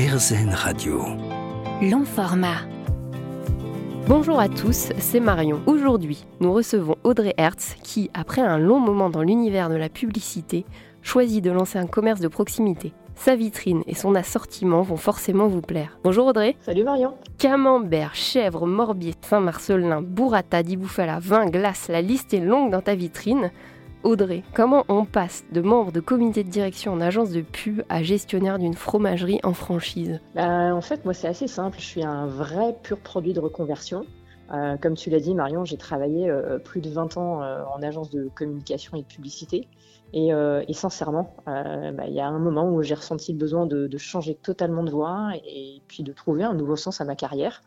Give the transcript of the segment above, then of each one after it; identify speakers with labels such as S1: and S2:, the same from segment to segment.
S1: RZN Radio.
S2: Long format.
S3: Bonjour à tous, c'est Marion. Aujourd'hui, nous recevons Audrey Hertz qui, après un long moment dans l'univers de la publicité, choisit de lancer un commerce de proximité. Sa vitrine et son assortiment vont forcément vous plaire. Bonjour Audrey.
S4: Salut Marion.
S3: Camembert, chèvre, morbier, Saint-Marcelin, burrata, diboufala, vin, glace, la liste est longue dans ta vitrine. Audrey, comment on passe de membre de comité de direction en agence de pub à gestionnaire d'une fromagerie en franchise?
S4: Bah, En fait, moi, c'est assez simple. Je suis un vrai pur produit de reconversion. Euh, comme tu l'as dit, Marion, j'ai travaillé euh, plus de 20 ans euh, en agence de communication et de publicité. Et, sincèrement, bah, il y a un moment où j'ai ressenti le besoin de, de, changer totalement de voie et puis de trouver un nouveau sens à ma carrière,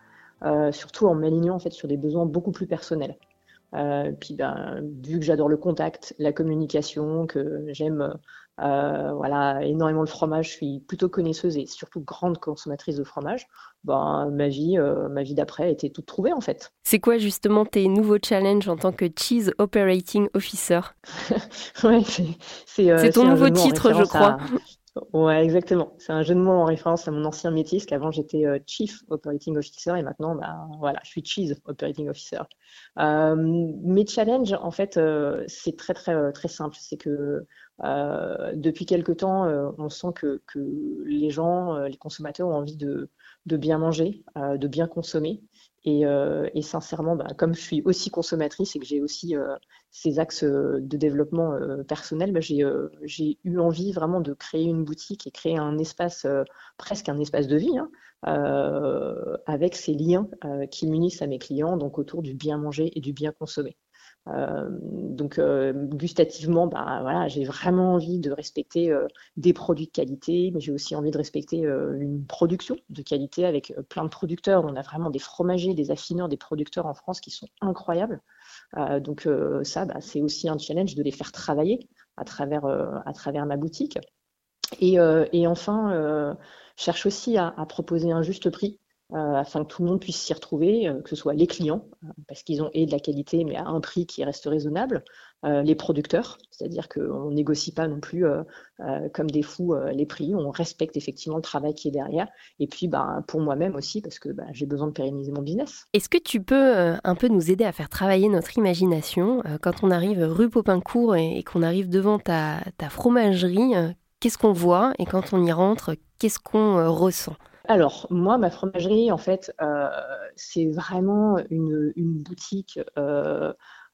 S4: surtout en m'alignant en fait sur des besoins beaucoup plus personnels. Euh, puis ben, vu que j'adore le contact, la communication, que j'aime euh, voilà, énormément le fromage, je suis plutôt connaisseuse et surtout grande consommatrice de fromage, ben, ma vie, euh, ma vie d'après était toute trouvée en fait.
S3: C'est quoi justement tes nouveaux challenges en tant que Cheese Operating Officer?
S4: Ouais,
S3: C'est ton nouveau titre, je crois.
S4: Ouais, exactement. C'est un jeu de mots en référence à mon ancien métier, parce qu'avant j'étais euh, Chief Operating Officer et maintenant, bah, voilà, je suis Cheese Operating Officer. Euh, mes challenges, en fait, euh, c'est très très très simple. C'est que depuis quelque temps, on sent que, les gens, les consommateurs ont envie de, bien manger, de bien consommer. Et, euh, sincèrement, bah, comme je suis aussi consommatrice et que j'ai aussi euh, ces axes euh, de développement euh, personnel, bah, j'ai eu envie vraiment de créer une boutique et créer un espace, presque un espace de vie, hein, avec ces liens qui m'unissent à mes clients, donc autour du bien manger et du bien consommer. Euh, donc euh, gustativement, bah, voilà, j'ai vraiment envie de respecter euh, des produits de qualité, mais j'ai aussi envie de respecter une production de qualité avec plein de producteurs. On a vraiment des fromagers, des affineurs, des producteurs en France qui sont incroyables. donc ça, bah, c'est aussi un challenge de les faire travailler à travers, ma boutique. Et, enfin, cherche aussi à, proposer un juste prix afin que tout le monde puisse s'y retrouver, euh, que ce soit les clients, euh, parce qu'ils ont et de la qualité, mais à un prix qui reste raisonnable, les producteurs, c'est-à-dire qu'on ne négocie pas non plus comme des fous les prix, on respecte effectivement le travail qui est derrière, et puis bah, pour moi-même aussi, parce que bah, j'ai besoin de pérenniser mon business.
S3: Est-ce que tu peux un peu nous aider à faire travailler notre imagination quand on arrive rue Popincourt et, qu'on arrive devant ta fromagerie Qu'est-ce qu'on voit et quand on y rentre, qu'est-ce qu'on ressent?
S4: Alors, moi, ma fromagerie, en fait, euh, c'est vraiment une, une boutique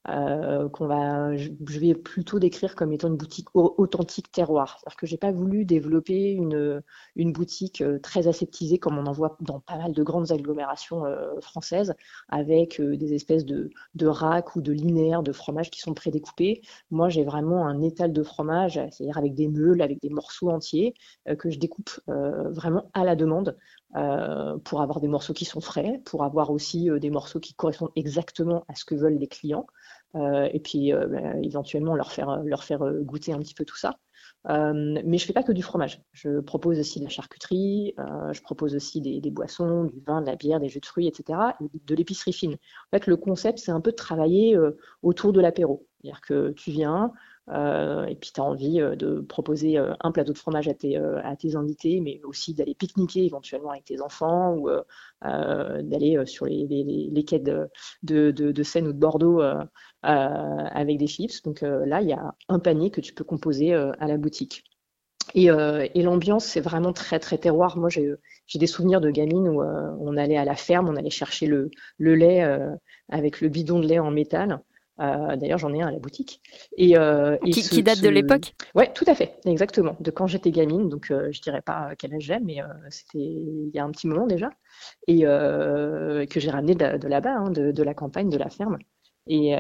S4: euh, qu'on va, je, vais plutôt décrire comme étant une boutique authentique terroir. C'est-à-dire que j'ai pas voulu développer une, une boutique euh, très aseptisée comme on en voit dans pas mal de grandes agglomérations euh, françaises, avec des espèces de, de racks ou de linéaires de fromage qui sont prédécoupés. Moi, j'ai vraiment un étal de fromage, c'est-à-dire avec des meules, avec des morceaux entiers que je découpe vraiment à la demande. Pour avoir des morceaux qui sont frais, pour avoir aussi des morceaux qui correspondent exactement à ce que veulent les clients. Euh, et puis euh, bah, éventuellement leur faire, leur faire euh, goûter un petit peu tout ça. mais je fais pas que du fromage. Je propose aussi de la charcuterie, je propose aussi des, des, boissons, du vin, de la bière, des jus de fruits, etc. Et de l'épicerie fine. En fait, le concept, c'est un peu de travailler autour de l'apéro. C'est-à-dire que tu viens, euh, et puis tu as envie euh, de proposer euh, un plateau de fromage à tes, à tes invités, mais aussi d'aller pique-niquer éventuellement avec tes enfants ou d'aller sur les, les, quais de, de, de, Seine ou de Bordeaux avec des chips. Donc là, il y a un panier que tu peux composer à la boutique. Et, et l'ambiance, c'est vraiment très très terroir. Moi, j'ai des souvenirs de gamine où on allait à la ferme, on allait chercher le, le lait avec le bidon de lait en métal. Euh, d'ailleurs, j'en ai un à la boutique.
S3: Et, euh, qui, date de l'époque?
S4: Oui, tout à fait, exactement. De quand j'étais gamine, donc euh, je dirais pas quel âge j'ai, mais c'était il y a un petit moment déjà, et que j'ai ramené de, là-bas, hein, de, la campagne, de la ferme. Et,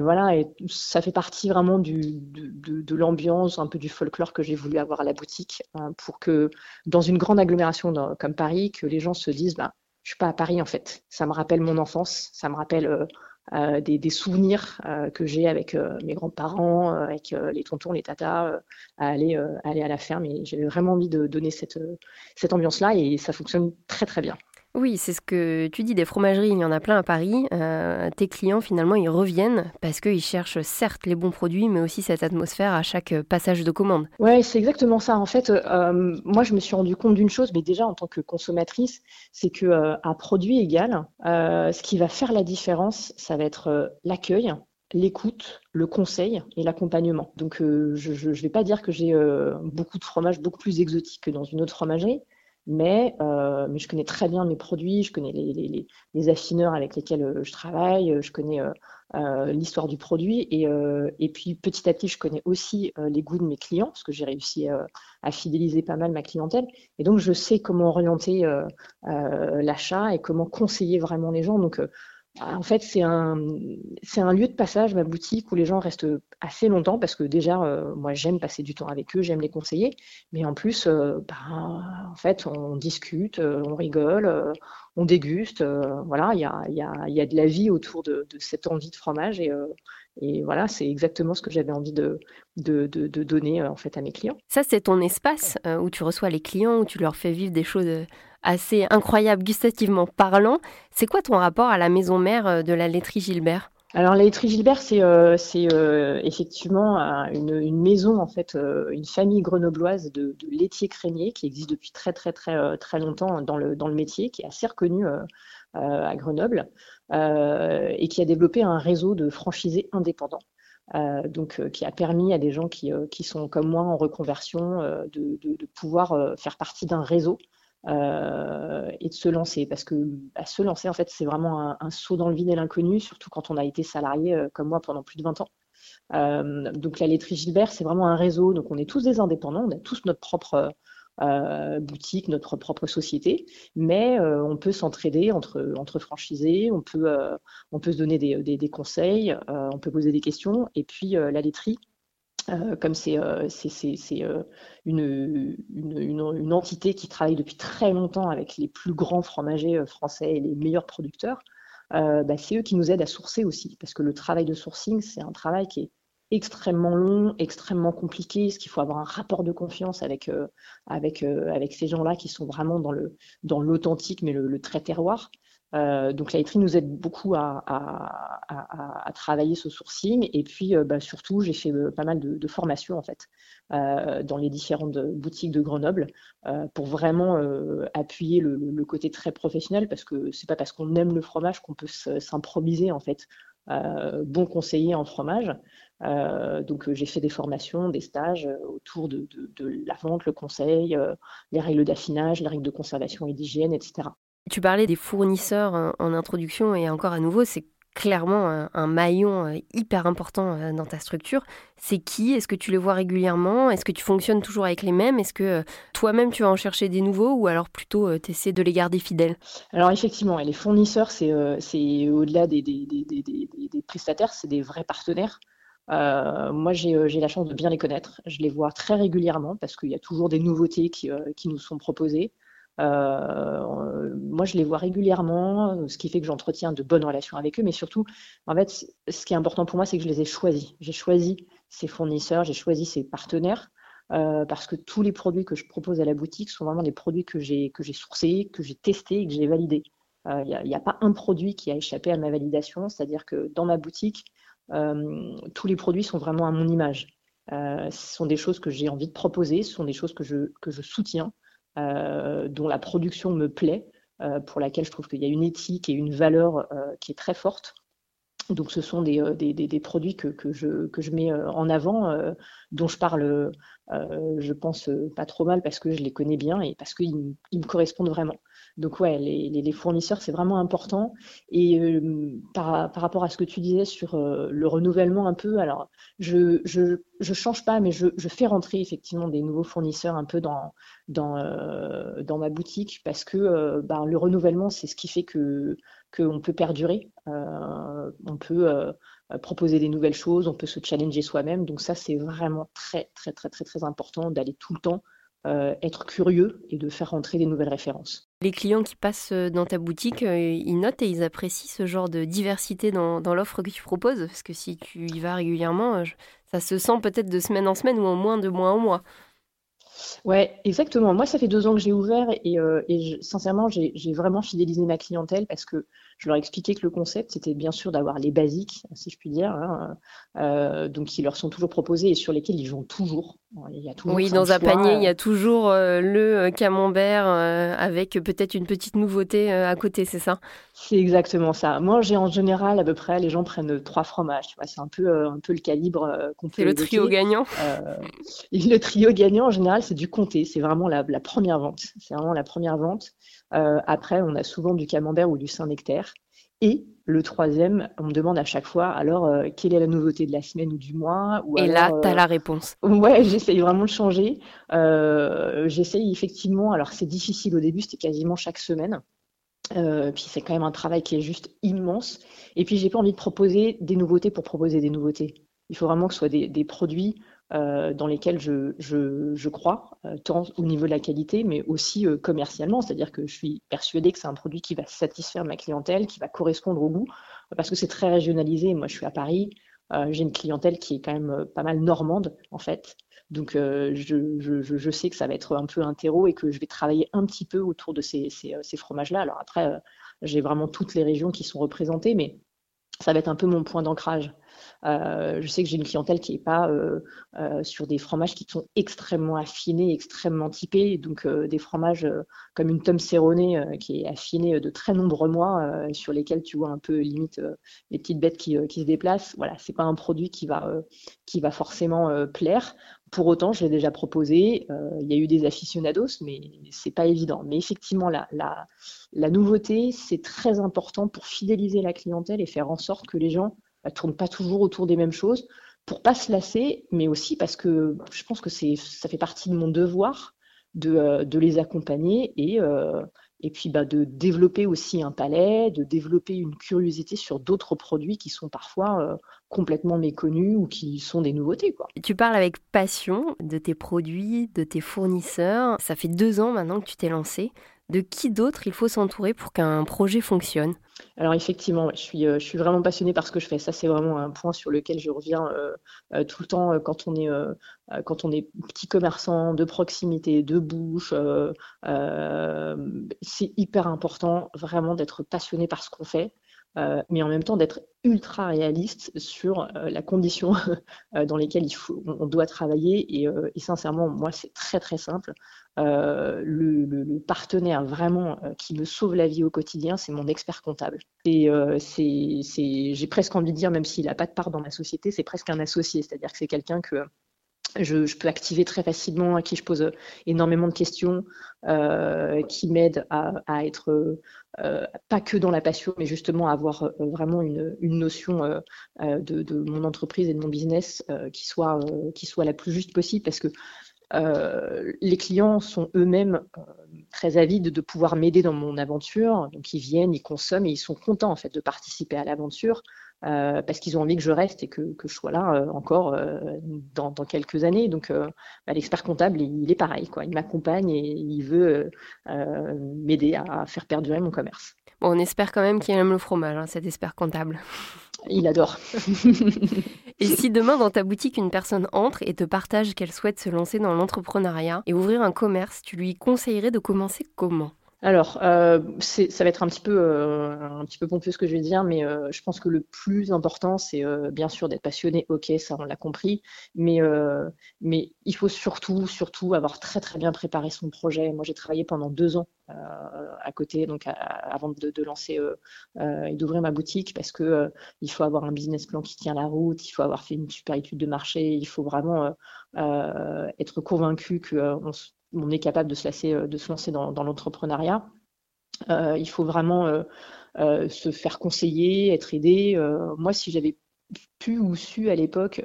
S4: voilà, et ça fait partie vraiment du, de, l'ambiance, un peu du folklore que j'ai voulu avoir à la boutique, hein, pour que dans une grande agglomération comme Paris, que les gens se disent, bah, je suis pas à Paris en fait. Ça me rappelle mon enfance, ça me rappelle euh, des, souvenirs euh, que j'ai avec euh, mes grands-parents, avec les tontons, les tatas, à aller, aller à la ferme. Et j'avais vraiment envie de donner cette, cette ambiance-là et ça fonctionne très très bien.
S3: Oui, c'est ce que tu dis des fromageries, il y en a plein à Paris. Euh, tes clients, finalement, ils reviennent parce qu'ils cherchent certes les bons produits, mais aussi cette atmosphère à chaque passage de commande.
S4: Oui, c'est exactement ça. En fait, euh, moi, je me suis rendu compte d'une chose, mais déjà en tant que consommatrice, c'est que euh, produit égal, ce qui va faire la différence, ça va être l'accueil, l'écoute, le conseil et l'accompagnement. Donc, je ne vais pas dire que j'ai beaucoup de fromages beaucoup plus exotiques que dans une autre fromagerie, mais, euh, mais je connais très bien mes produits, je connais les, les, les affineurs avec lesquels euh, je travaille, euh, je connais euh, l'histoire du produit et, euh, et, puis petit à petit, je connais aussi les goûts de mes clients parce que j'ai réussi à fidéliser pas mal ma clientèle et donc je sais comment orienter l'achat et comment conseiller vraiment les gens. Donc en fait, c'est un, un lieu de passage, ma boutique, où les gens restent assez longtemps parce que déjà, euh, moi, j'aime passer du temps avec eux, j'aime les conseiller. Mais en plus, euh, bah, en fait, on discute, euh, on rigole, on déguste. voilà, il y a, y, a, y a, de la vie autour de, de cette envie de fromage. Et, et voilà, c'est exactement ce que j'avais envie de, de, de, donner en fait à mes clients.
S3: Ça, c'est ton espace où tu reçois les clients, où tu leur fais vivre des choses assez incroyable gustativement parlant. C'est quoi ton rapport à la maison mère euh, de la laiterie Gilbert?
S4: Alors la laiterie Gilbert, c'est euh, euh, effectivement une, maison en fait, une famille grenobloise de, laitiers crémiers qui existe depuis très très très très longtemps dans le dans le métier, qui est assez reconnu à Grenoble et qui a développé un réseau de franchisés indépendants. donc, qui a permis à des gens qui, qui sont comme moi en reconversion de, pouvoir faire partie d'un réseau euh, et de se lancer. Parce que bah, se lancer, en fait, c'est vraiment un, saut dans le vide et l'inconnu, surtout quand on a été salarié euh, comme moi pendant plus de 20 ans. Euh, donc la laiterie Gilbert, c'est vraiment un réseau. Donc on est tous des indépendants, on a tous notre propre boutique, notre propre société, mais on peut s'entraider entre, entre franchisés, on peut, on peut se donner des, des, des conseils, on peut poser des questions. Et puis la laiterie, euh, comme c'est euh, euh, une, entité qui travaille depuis très longtemps avec les plus grands fromagers français et les meilleurs producteurs, bah, c'est eux qui nous aident à sourcer aussi. Parce que le travail de sourcing, c'est un travail qui est extrêmement long, extrêmement compliqué, parce qu'il faut avoir un rapport de confiance avec, ces gens-là qui sont vraiment dans l'authentique, mais le, très terroir. Euh, donc la laiterie nous aide beaucoup à, travailler ce sourcing et puis euh, bah, surtout j'ai fait euh, pas mal de, formations en fait dans les différentes boutiques de Grenoble pour vraiment appuyer le, côté très professionnel parce que c'est pas parce qu'on aime le fromage qu'on peut s'improviser en fait bon conseiller en fromage. donc j'ai fait des formations, des stages autour de, la vente, le conseil, les règles d'affinage, les règles de conservation et d'hygiène, etc.
S3: Tu parlais des fournisseurs en, introduction et encore à nouveau, c'est clairement un, maillon euh, hyper important euh, dans ta structure. C'est qui? Est-ce que tu les vois régulièrement? Est-ce que tu fonctionnes toujours avec les mêmes? Est-ce que euh, toi-même tu vas en chercher des nouveaux ou alors plutôt tu essaies de les garder fidèles?
S4: Alors effectivement, les fournisseurs, c'est au-delà des, prestataires, c'est des vrais partenaires. moi, j'ai la chance de bien les connaître. Je les vois très régulièrement parce qu'il y a toujours des nouveautés qui nous sont proposées. Euh, moi, je les vois régulièrement, ce qui fait que j'entretiens de bonnes relations avec eux. Mais surtout, en fait, ce qui est important pour moi, c'est que je les ai choisis. J'ai choisi ces fournisseurs, j'ai choisi ces partenaires. Euh, parce que tous les produits que je propose à la boutique sont vraiment des produits que j'ai sourcés, que j'ai testés et que j'ai validés. Il euh, n'y a, pas un produit qui a échappé à ma validation, c'est-à-dire que dans ma boutique, tous les produits sont vraiment à mon image. Ce sont des choses que j'ai envie de proposer, ce sont des choses que je, que je soutiens. Euh, dont la production me plaît, euh, pour laquelle je trouve qu'il y a une éthique et une valeur euh, qui est très forte. Donc ce sont des, produits que je mets en avant, dont je parle, je pense, pas trop mal parce que je les connais bien et parce qu'ils me correspondent vraiment. Donc ouais, les, les, fournisseurs, c'est vraiment important. Et euh, par, rapport à ce que tu disais sur euh, le renouvellement un peu, alors je je, je change pas, mais je, fais rentrer effectivement des nouveaux fournisseurs un peu dans dans, euh, ma boutique parce que ben, le renouvellement, c'est ce qui fait que qu'on peut perdurer, on peut proposer des nouvelles choses, on peut se challenger soi-même. Donc ça, c'est vraiment très très très très très important d'aller tout le temps euh, être curieux et de faire rentrer des nouvelles références.
S3: Les clients qui passent euh, dans ta boutique, euh, ils notent et ils apprécient ce genre de diversité dans, l'offre que tu proposes Parce que si tu y vas régulièrement, ça se sent peut-être de semaine en semaine ou en moins de mois en mois.
S4: Ouais, exactement. Moi, ça fait deux ans que j'ai ouvert et, euh, sincèrement, j'ai vraiment fidélisé ma clientèle parce que je leur expliquais que le concept, c'était bien sûr d'avoir les basiques, si je puis dire, hein, euh, donc qui leur sont toujours proposés et sur lesquels ils vont toujours.
S3: Il y a toujours oui, dans un panier, il y a toujours euh, le camembert avec peut-être une petite nouveauté à côté, c'est ça?
S4: C'est exactement ça. Moi, j'ai en général à peu près, les gens prennent trois fromages. C'est un peu, un peu le calibre qu'on peut.
S3: C'est le trio gagnant.
S4: le trio gagnant, en général, c'est du comté. C'est vraiment la, première vente. C'est vraiment la première vente. Euh, après, on a souvent du camembert ou du Saint-Nectaire. Et le troisième, on me demande à chaque fois, alors, euh, quelle est la nouveauté de la semaine ou du mois
S3: Et là, tu as la réponse.
S4: Euh, ouais, j'essaye vraiment de changer. j'essaye effectivement, alors c'est difficile au début, c'était quasiment chaque semaine. puis c'est quand même un travail qui est juste immense. Et puis j'ai pas envie de proposer des nouveautés pour proposer des nouveautés. Il faut vraiment que ce soit des produits euh, dans lesquels je, crois, euh, tant au niveau de la qualité, mais aussi euh, commercialement. C'est-à-dire que je suis persuadée que c'est un produit qui va satisfaire ma clientèle, qui va correspondre au goût, parce que c'est très régionalisé. Moi, je suis à Paris, j'ai une clientèle qui est quand même pas mal normande, en fait. Donc, je, sais que ça va être un peu un terreau et que je vais travailler un petit peu autour de ces, ces, ces fromages-là. Alors après, j'ai vraiment toutes les régions qui sont représentées, mais ça va être un peu mon point d'ancrage. Euh, je sais que j'ai une clientèle qui n'est pas euh, euh, sur des fromages qui sont extrêmement affinés, extrêmement typés. Donc des fromages comme une tome serronnée qui est affinée de très nombreux mois, sur lesquels tu vois un peu limite les petites bêtes qui, qui se déplacent. Voilà, c'est pas un produit qui va, qui va forcément plaire. Pour autant, je l'ai déjà proposé. il y a eu des aficionados, mais c'est pas évident. Mais effectivement, la, nouveauté, c'est très important pour fidéliser la clientèle et faire en sorte que les gens ne tourne pas toujours autour des mêmes choses pour pas se lasser, mais aussi parce que je pense que ça fait partie de mon devoir de, euh, les accompagner et, euh, puis bah, de développer aussi un palais, de développer une curiosité sur d'autres produits qui sont parfois euh, complètement méconnus ou qui sont des nouveautés. Quoi.
S3: Tu parles avec passion de tes produits, de tes fournisseurs. Ça fait deux ans maintenant que tu t'es lancé. De qui d'autre il faut s'entourer pour qu'un projet fonctionne?
S4: Alors effectivement, je, suis, euh, je suis vraiment passionnée par ce que je fais. Ça, c'est vraiment un point sur lequel je reviens euh, euh, tout le temps quand on est quand on est petit commerçant de proximité, de bouche. c'est hyper important vraiment d'être passionné par ce qu'on fait. Mais en même temps d'être ultra réaliste sur la condition dans lesquelles il faut, on doit travailler. Et, et sincèrement, moi, c'est très très simple. Euh, le, partenaire vraiment euh, qui me sauve la vie au quotidien, c'est mon expert comptable. Et euh, j'ai presque envie de dire, même s'il n'a pas de part dans ma société, c'est presque un associé, c'est-à-dire que c'est quelqu'un que je, peux activer très facilement, à qui je pose énormément de questions, qui m'aide à, être pas que dans la passion, mais justement à avoir vraiment une, notion de, mon entreprise et de mon business qui soit qui soit la plus juste possible, parce que euh, les clients sont eux-mêmes euh, très avides de pouvoir m'aider dans mon aventure. Donc ils viennent, ils consomment et ils sont contents en fait de participer à l'aventure euh, parce qu'ils ont envie que je reste et que, je sois là encore dans, quelques années. Donc bah, l'expert comptable, il, est pareil, quoi. Il m'accompagne et il veut m'aider à faire perdurer mon commerce.
S3: Bon, on espère quand même qu'il aime le fromage, hein, cet expert comptable.
S4: Il adore.
S3: et si demain dans ta boutique une personne entre et te partage qu'elle souhaite se lancer dans l'entrepreneuriat et ouvrir un commerce, tu lui conseillerais de commencer comment?
S4: Alors, euh, ça va être un petit peu euh, un petit peu pompeux ce que je vais dire, mais euh, je pense que le plus important, c'est bien sûr d'être passionné. Ok, ça on l'a compris, mais mais il faut surtout surtout avoir très très bien préparé son projet. Moi, j'ai travaillé pendant deux ans à côté, donc avant de, lancer et d'ouvrir ma boutique, parce que il faut avoir un business plan qui tient la route, il faut avoir fait une super étude de marché, il faut vraiment être convaincu qu'on on est capable de se, euh, lancer dans, l'entrepreneuriat. Euh, il faut vraiment euh, se faire conseiller, être aidé. moi, si j'avais pu ou su à l'époque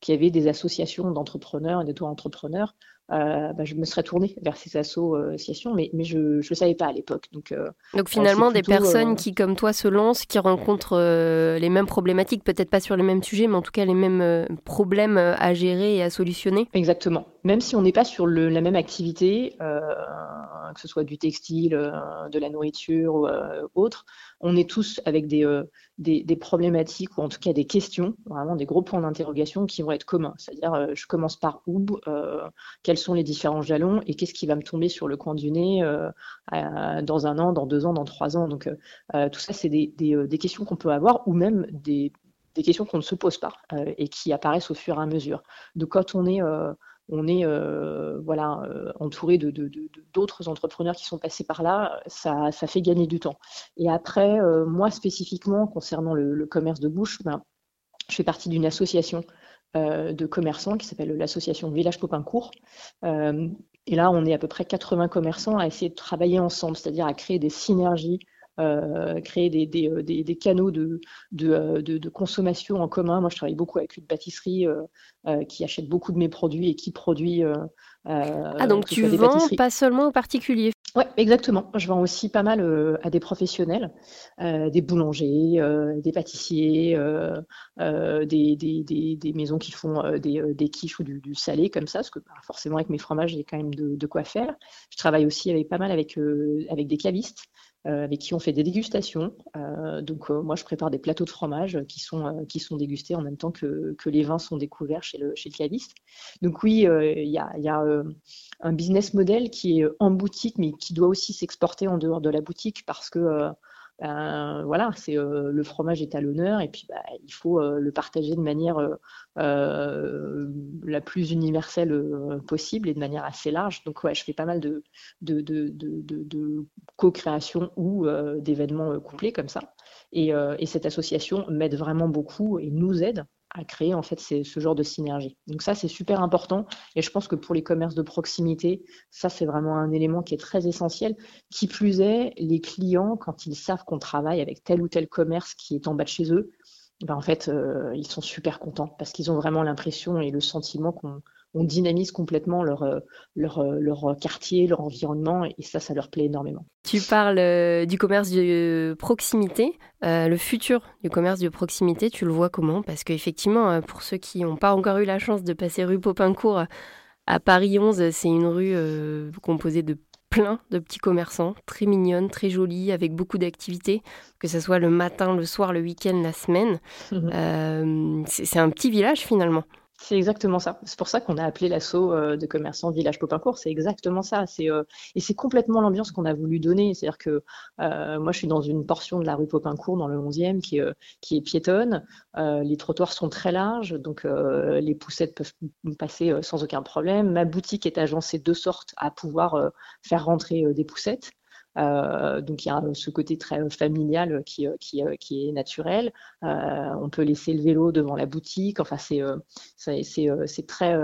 S4: qu'il y avait des associations d'entrepreneurs et d'auto-entrepreneurs, bah, je me serais tournée vers ces associations, mais, mais je ne savais pas à l'époque.
S3: Donc, Donc finalement, des personnes qui, comme toi, se lancent, qui rencontrent les mêmes problématiques, peut-être pas sur les mêmes sujets, mais en tout cas les mêmes problèmes à gérer et à solutionner
S4: Exactement. même si on n'est pas sur la même activité, euh, que ce soit du textile, euh, de la nourriture ou euh, autre, on est tous avec des, des, problématiques ou en tout cas des questions, vraiment des gros points d'interrogation qui vont être communs. C'est-à-dire, je commence par où, quels sont les différents jalons et qu'est-ce qui va me tomber sur le coin du nez dans un an, dans deux ans, dans trois ans. Donc, tout ça, c'est des, questions qu'on peut avoir ou même des des questions qu'on ne se pose pas et qui apparaissent au fur et à mesure. Donc quand on est on est euh, voilà, euh, entouré de, d'autres entrepreneurs qui sont passés par là, ça, fait gagner du temps. Et après, euh, moi spécifiquement, concernant le, commerce de bouche, ben, je fais partie d'une association de commerçants qui s'appelle l'association Village Popincourt. et là, on est à peu près 80 commerçants à essayer de travailler ensemble, c'est-à-dire à créer des synergies créer des, des, euh, des, canaux de, euh, de, de, consommation en commun. Moi, je travaille beaucoup avec une pâtisserie qui achète beaucoup de mes produits et qui produit.
S3: ah, donc tu vends pas seulement aux particuliers?
S4: Oui, exactement. Je vends aussi pas mal à des professionnels, des boulangers, des pâtissiers, des, des, des, maisons qui font des, des quiches ou du, salé comme ça, parce que bah, forcément avec mes fromages, j'ai quand même de, de, quoi faire. Je travaille aussi avec pas mal avec, avec des cavistes. Euh, avec qui on fait des dégustations. Euh, donc euh, moi, je prépare des plateaux de fromage qui sont, qui sont dégustés en même temps que, que les vins sont découverts chez le, chez le caviste. Donc oui, il y a, y a un business model qui est en boutique, mais qui doit aussi s'exporter en dehors de la boutique parce que ben, voilà, c'est euh, le fromage est à l'honneur et puis bah, il faut euh, le partager de manière euh, la plus universelle possible et de manière assez large. Donc ouais, je fais pas mal de, co-création ou d'événements couplés comme ça. Et cette association m'aide vraiment beaucoup et nous aide à créer en fait ce genre de synergie. Donc ça, c'est super important et je pense que pour les commerces de proximité, ça, c'est vraiment un élément qui est très essentiel. Qui plus est, les clients, quand ils savent qu'on travaille avec tel ou tel commerce qui est en bas de chez eux, ben en fait, euh, ils sont super contents parce qu'ils ont vraiment l'impression et le sentiment qu'on on dynamise complètement leur, euh, leur, euh, leur, quartier, leur environnement, et ça, ça leur plaît énormément.
S3: Tu parles euh, du commerce de proximité. le futur du commerce de proximité, tu le vois comment? Parce qu'effectivement, pour ceux qui n'ont pas encore eu la chance de passer rue Popincourt à Paris 11, c'est une rue composée de plein de petits commerçants, très mignonne, très jolie, avec beaucoup d'activités, que ce soit le matin, le soir, le week-end, la semaine. Mmh c'est un petit village finalement.
S4: C'est exactement ça. C'est pour ça qu'on a appelé l'assaut euh, de commerçants Village Popincourt. C'est exactement ça. C'est euh, et c'est complètement l'ambiance qu'on a voulu donner. C'est-à-dire que euh, moi, je suis dans une portion de la rue Popincourt, dans le 11e, qui, qui est piétonne. les trottoirs sont très larges, donc les poussettes peuvent passer sans aucun problème. Ma boutique est agencée de sorte à pouvoir faire rentrer des poussettes. Euh, donc il y a ce côté très euh, familial qui, euh, qui, qui est naturel. on peut laisser le vélo devant la boutique. Enfin, c'est c'est très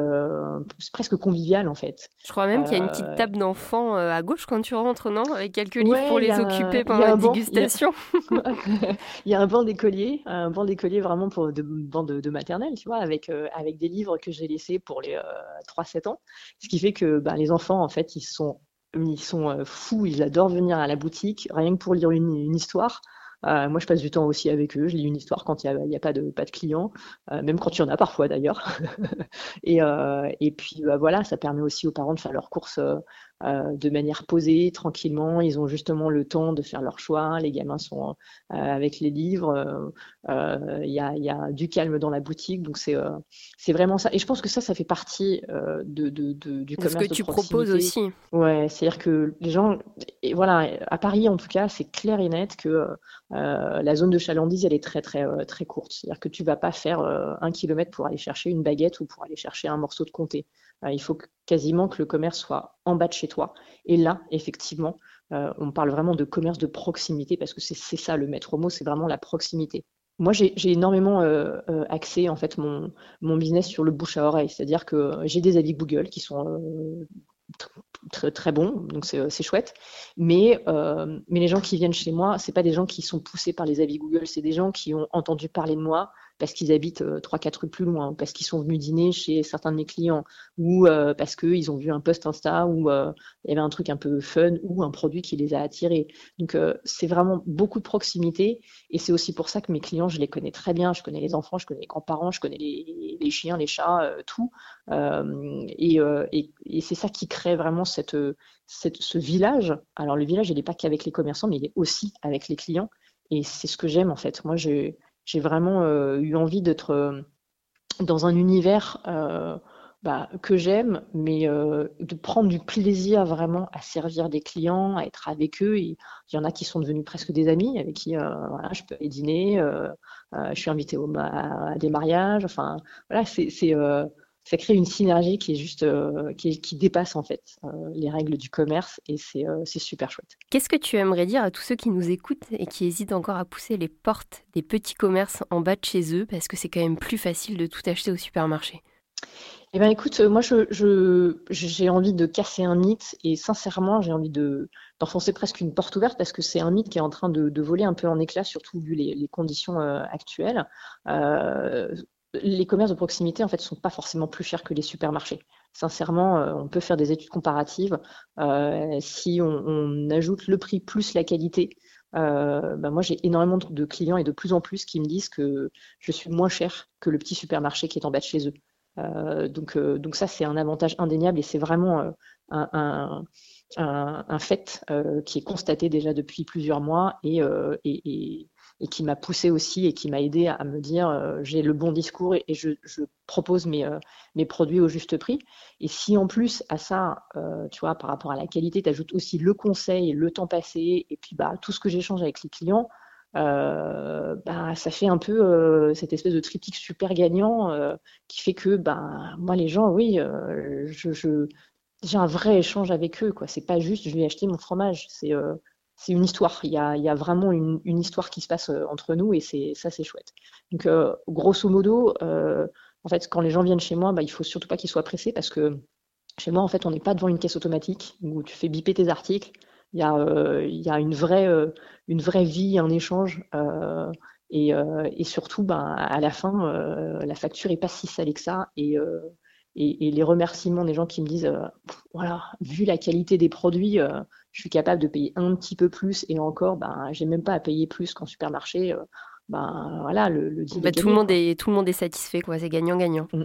S4: presque convivial en fait.
S3: Je crois même qu'il y a une petite table d'enfants à gauche quand tu rentres, non? Avec quelques livres pour les occuper pendant la dégustation.
S4: Il y, a un banc d'écolier, un banc d'écolier vraiment pour de banc de, de, maternelle, tu vois, avec avec des livres que j'ai laissés pour les 3-7 ans. Ce qui fait que ben, les enfants en fait ils sont ils sont euh, fous, ils adorent venir à la boutique, rien que pour lire une, histoire. Euh, moi, je passe du temps aussi avec eux. Je lis une histoire quand il n'y a, pas de clients, euh, même quand il y en a parfois d'ailleurs. et, et puis bah, voilà, ça permet aussi aux parents de faire leurs courses euh, de manière posée, tranquillement. Ils ont justement le temps de faire leur choix. Les gamins sont euh, avec les livres. Euh, il y a, du calme dans la boutique. Donc, c'est c'est vraiment ça. Et je pense que ça, ça fait partie de, du commerce. Ce
S3: que tu proposes aussi.
S4: Ouais, c'est-à-dire que les gens. Et voilà, à Paris, en tout cas, c'est clair et net que la zone de chalandise, elle est très, très, très courte. C'est-à-dire que tu vas pas faire un kilomètre pour aller chercher une baguette ou pour aller chercher un morceau de comté. Euh, il faut quasiment que le commerce soit en bas de chez toi. Et là, effectivement, euh, on parle vraiment de commerce de proximité parce que c'est ça le maître mot, c'est vraiment la proximité. Moi, j'ai énormément euh, axé en fait mon, mon, business sur le bouche à oreille, c'est-à-dire que j'ai des avis Google qui sont très, très bons, donc c'est chouette. Mais, mais les gens qui viennent chez moi, c'est pas des gens qui sont poussés par les avis Google, c'est des gens qui ont entendu parler de moi, parce qu'ils habitent trois, quatre rues plus loin, parce qu'ils sont venus dîner chez certains de mes clients, ou parce qu'ils ont vu un post Insta où il y avait un truc un peu fun ou un produit qui les a attirés. Donc c'est vraiment beaucoup de proximité et c'est aussi pour ça que mes clients, je les connais très bien. Je connais les enfants, je connais les grands-parents, je connais les, chiens, les chats, tout. et, et c'est ça qui crée vraiment cette, ce village. Alors le village, il n'est pas qu'avec les commerçants, mais il est aussi avec les clients. Et c'est ce que j'aime en fait. Moi, j'ai vraiment euh, eu envie d'être euh, dans un univers euh, bah, que j'aime, mais de prendre du plaisir vraiment à servir des clients, à être avec eux. il y en a qui sont devenus presque des amis, avec qui voilà, je peux aller dîner, je suis invitée au, à, des mariages. Enfin, voilà, c'est ça crée une synergie qui est juste euh, qui, dépasse en fait euh, les règles du commerce et euh, c'est super chouette.
S3: Qu'est-ce que tu aimerais dire à tous ceux qui nous écoutent et qui hésitent encore à pousser les portes des petits commerces en bas de chez eux parce que c'est quand même plus facile de tout acheter au supermarché?
S4: Eh bien, écoute, moi, je, j'ai envie de casser un mythe et sincèrement, j'ai envie de, d'enfoncer presque une porte ouverte parce que c'est un mythe qui est en train de, voler un peu en éclat, surtout vu les, conditions actuelles les commerces de proximité en fait sont pas forcément plus chers que les supermarchés. Sincèrement, euh, on peut faire des études comparatives. Euh, si on, ajoute le prix plus la qualité, euh, bah, moi j'ai énormément de clients et de plus en plus qui me disent que je suis moins cher que le petit supermarché qui est en bas de chez eux. donc, ça c'est un avantage indéniable et c'est vraiment un, fait qui est constaté déjà depuis plusieurs mois qui m'a poussé aussi et qui m'a aidé à, me dire euh, j'ai le bon discours et, je, propose mes, euh, mes, produits au juste prix. Et si en plus à ça, euh, tu vois, par rapport à la qualité, tu ajoutes aussi le conseil, le temps passé et puis bah, tout ce que j'échange avec les clients, bah, ça fait un peu cette espèce de triptyque super gagnant qui fait que bah, moi les gens, oui, je, j'ai un vrai échange avec eux. quoi. C'est pas juste je vais acheter mon fromage. C'est c'est une histoire. Il y a, vraiment une, histoire qui se passe euh, entre nous et ça, c'est chouette. Donc, euh, grosso modo, euh, en fait, quand les gens viennent chez moi, bah, il faut surtout pas qu'ils soient pressés parce que chez moi, en fait, on n'est pas devant une caisse automatique où tu fais biper tes articles. Il y a, une, vraie, vie, un échange. Et, surtout, ben, à la fin, la facture est pas si salée que ça. Et, les remerciements des gens qui me disent, voilà, vu la qualité des produits, je suis capable de payer un petit peu plus et encore, ben, j'ai même pas à payer plus qu'en supermarché. Euh, ben, voilà, le, le
S3: bah, tout, le monde est, tout le monde est satisfait, quoi. C'est gagnant-gagnant. Mmh.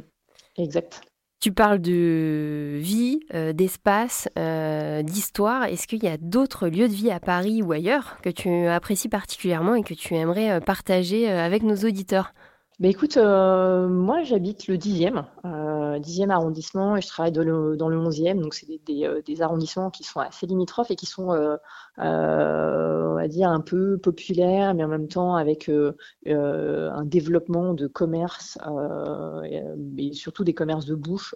S4: Exact.
S3: Tu parles de vie, euh, d'espace, euh, d'histoire. Est-ce qu'il y a d'autres lieux de vie à Paris ou ailleurs que tu apprécies particulièrement et que tu aimerais partager avec nos auditeurs?
S4: Bah, écoute, euh, moi j'habite le 10e, euh, 10e arrondissement et je travaille dans le, dans le 11e, donc c'est des, des, euh, des, arrondissements qui sont assez limitrophes et qui sont, euh, euh on va dire, un peu populaires, mais en même temps avec euh, un développement de commerce et, surtout des commerces de bouche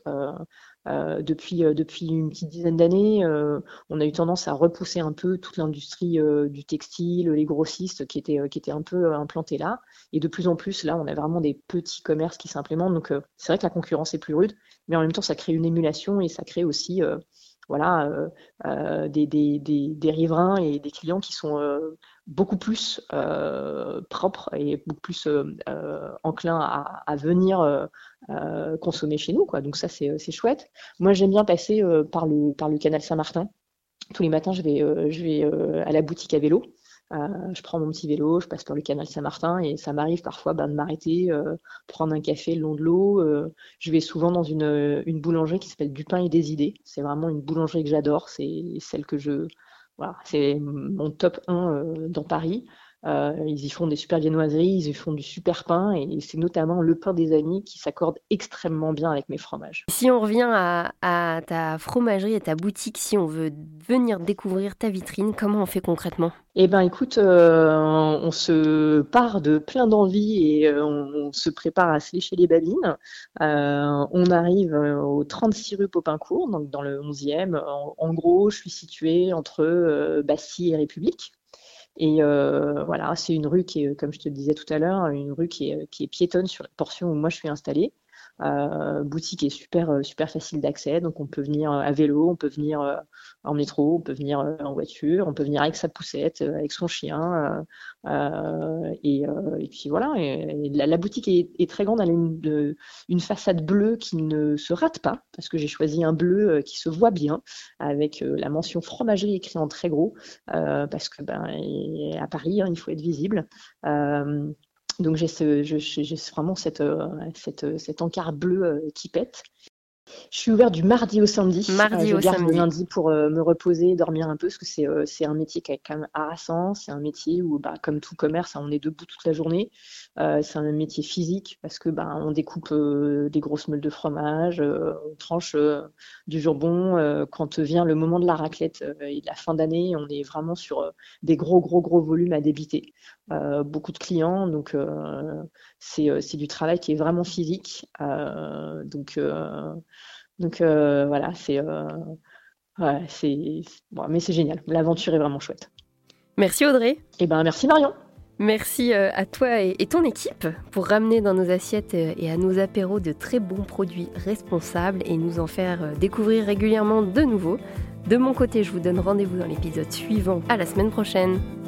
S4: euh, depuis, euh, depuis une petite dizaine d'années, euh, on a eu tendance à repousser un peu toute l'industrie du textile, les grossistes qui étaient, un peu implantés là. Et de plus en plus, là, on a vraiment des petits commerces qui s'implémentent. Donc, c'est vrai que la concurrence est plus rude, mais en même temps, ça crée une émulation et ça crée aussi voilà, des, riverains et des clients qui sont beaucoup plus euh, propre et beaucoup plus euh, euh, enclin à, venir consommer chez nous. Donc ça, c'est chouette. Moi, j'aime bien passer par, le, canal Saint-Martin. Tous les matins, je vais, je vais à la boutique à vélo. je prends mon petit vélo, je passe par le canal Saint-Martin et ça m'arrive parfois ben, de m'arrêter, prendre un café le long de l'eau. je vais souvent dans une, une boulangerie qui s'appelle Du pain et des idées. C'est vraiment une boulangerie que j'adore. C'est celle que je, voilà, c'est mon top 1 euh, dans Paris. Euh, ils y font des super viennoiseries, ils y font du super pain et c'est notamment le pain des amis qui s'accorde extrêmement bien avec mes fromages.
S3: Si on revient à, ta fromagerie et ta boutique, si on veut venir découvrir ta vitrine, comment on fait concrètement?
S4: Eh bien écoute, euh, on se part de plein d'envie et euh, on, se prépare à se lécher les babines. on arrive au 36 rue Popincourt, donc dans le 11e. En, en gros, je suis située entre Bastille et République. Et euh, voilà, c'est une rue qui est, comme je te disais tout à l'heure, une rue qui est, qui est piétonne sur la portion où moi je suis installée. Boutique est super super facile d'accès, donc on peut venir à vélo, on peut venir en métro, on peut venir en voiture, on peut venir avec sa poussette, avec son chien, et, puis voilà. La, boutique est, très grande, elle a une, une façade bleue qui ne se rate pas parce que j'ai choisi un bleu qui se voit bien avec la mention fromagerie écrit en très gros parce que ben à Paris hein, il faut être visible. Donc j'ai vraiment cette, euh, cette, cet encart bleu euh, qui pète. Je suis ouverte du mardi au samedi.
S3: Mardi
S4: euh,
S3: au samedi.
S4: le lundi pour euh, me reposer, dormir un peu, parce que c'est euh, c'est un métier qui est quand même harassant. C'est un métier où, bah, comme tout commerce, on est debout toute la journée. c'est un métier physique parce que bah, on découpe des grosses meules de fromage, on tranche du jambon. quand vient le moment de la raclette et de la fin d'année, on est vraiment sur des gros, gros, gros volumes à débiter. beaucoup de clients, donc c'est du travail qui est vraiment physique. donc donc euh, voilà, c'est euh, c'est bon, mais c'est génial. L'aventure est vraiment chouette.
S3: Merci Audrey. Et
S4: eh ben merci Marion.
S3: Merci euh, à toi et ton équipe pour ramener dans nos assiettes et à nos apéros de très bons produits responsables et nous en faire découvrir régulièrement de nouveaux. De mon côté, je vous donne rendez-vous dans l'épisode suivant. À la semaine prochaine.